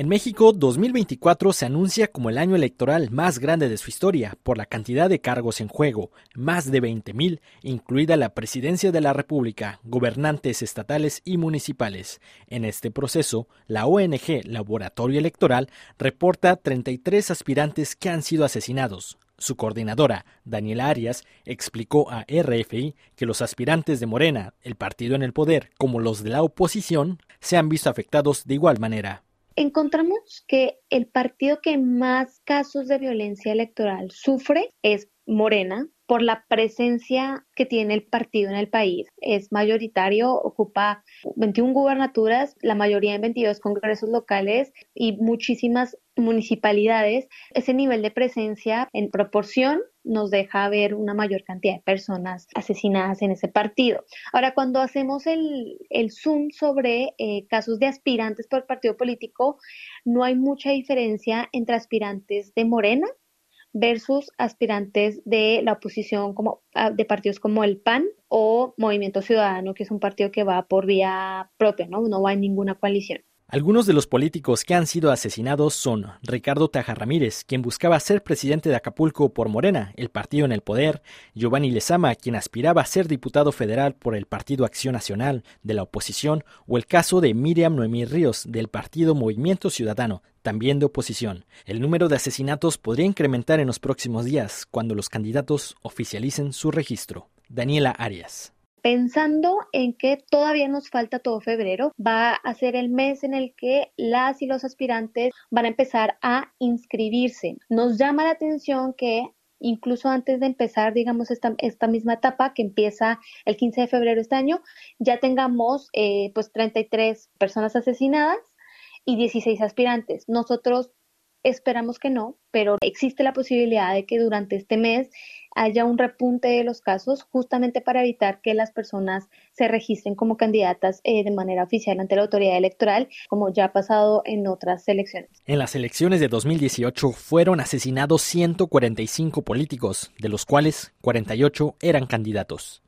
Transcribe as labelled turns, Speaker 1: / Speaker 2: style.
Speaker 1: En México, 2024 se anuncia como el año electoral más grande de su historia por la cantidad de cargos en juego, más de 20.000, incluida la presidencia de la República, gobernantes estatales y municipales. En este proceso, la ONG Laboratorio Electoral reporta 33 aspirantes que han sido asesinados. Su coordinadora, Daniela Arias, explicó a RFI que los aspirantes de Morena, el partido en el poder, como los de la oposición, se han visto afectados de igual manera
Speaker 2: encontramos que el partido que más casos de violencia electoral sufre es Morena, por la presencia que tiene el partido en el país. Es mayoritario, ocupa 21 gubernaturas, la mayoría en 22 congresos locales y muchísimas municipalidades. Ese nivel de presencia en proporción nos deja ver una mayor cantidad de personas asesinadas en ese partido. Ahora, cuando hacemos el, zoom sobre eh, casos de aspirantes por partido político, no hay mucha diferencia entre aspirantes de Morena versus aspirantes de la oposición como ah, de partidos como el PAN o Movimiento Ciudadano, que es un partido que va por vía propia, ¿no? No va en ninguna coalición.
Speaker 1: Algunos de los políticos que han sido asesinados son Ricardo Taja Ramírez, quien buscaba ser presidente de Acapulco por Morena, el partido en el poder, Giovanni Lezama, quien aspiraba a ser diputado federal por el Partido Acción Nacional de la oposición, o el caso de Miriam Noemí Ríos, del partido Movimiento Ciudadano, también de oposición. El número de asesinatos podría incrementar en los próximos días, cuando los candidatos oficialicen su registro. Daniela Arias
Speaker 2: pensando en que todavía nos falta todo febrero, va a ser el mes en el que las y los aspirantes van a empezar a inscribirse. Nos llama la atención que incluso antes de empezar, digamos, esta, esta misma etapa que empieza el 15 de febrero de este año, ya tengamos eh, pues 33 personas asesinadas y 16 aspirantes. Nosotros Esperamos que no, pero existe la posibilidad de que durante este mes haya un repunte de los casos justamente para evitar que las personas se registren como candidatas eh, de manera oficial ante la autoridad electoral, como ya ha pasado en otras elecciones.
Speaker 1: En las elecciones de 2018 fueron asesinados 145 políticos, de los cuales 48 eran candidatos.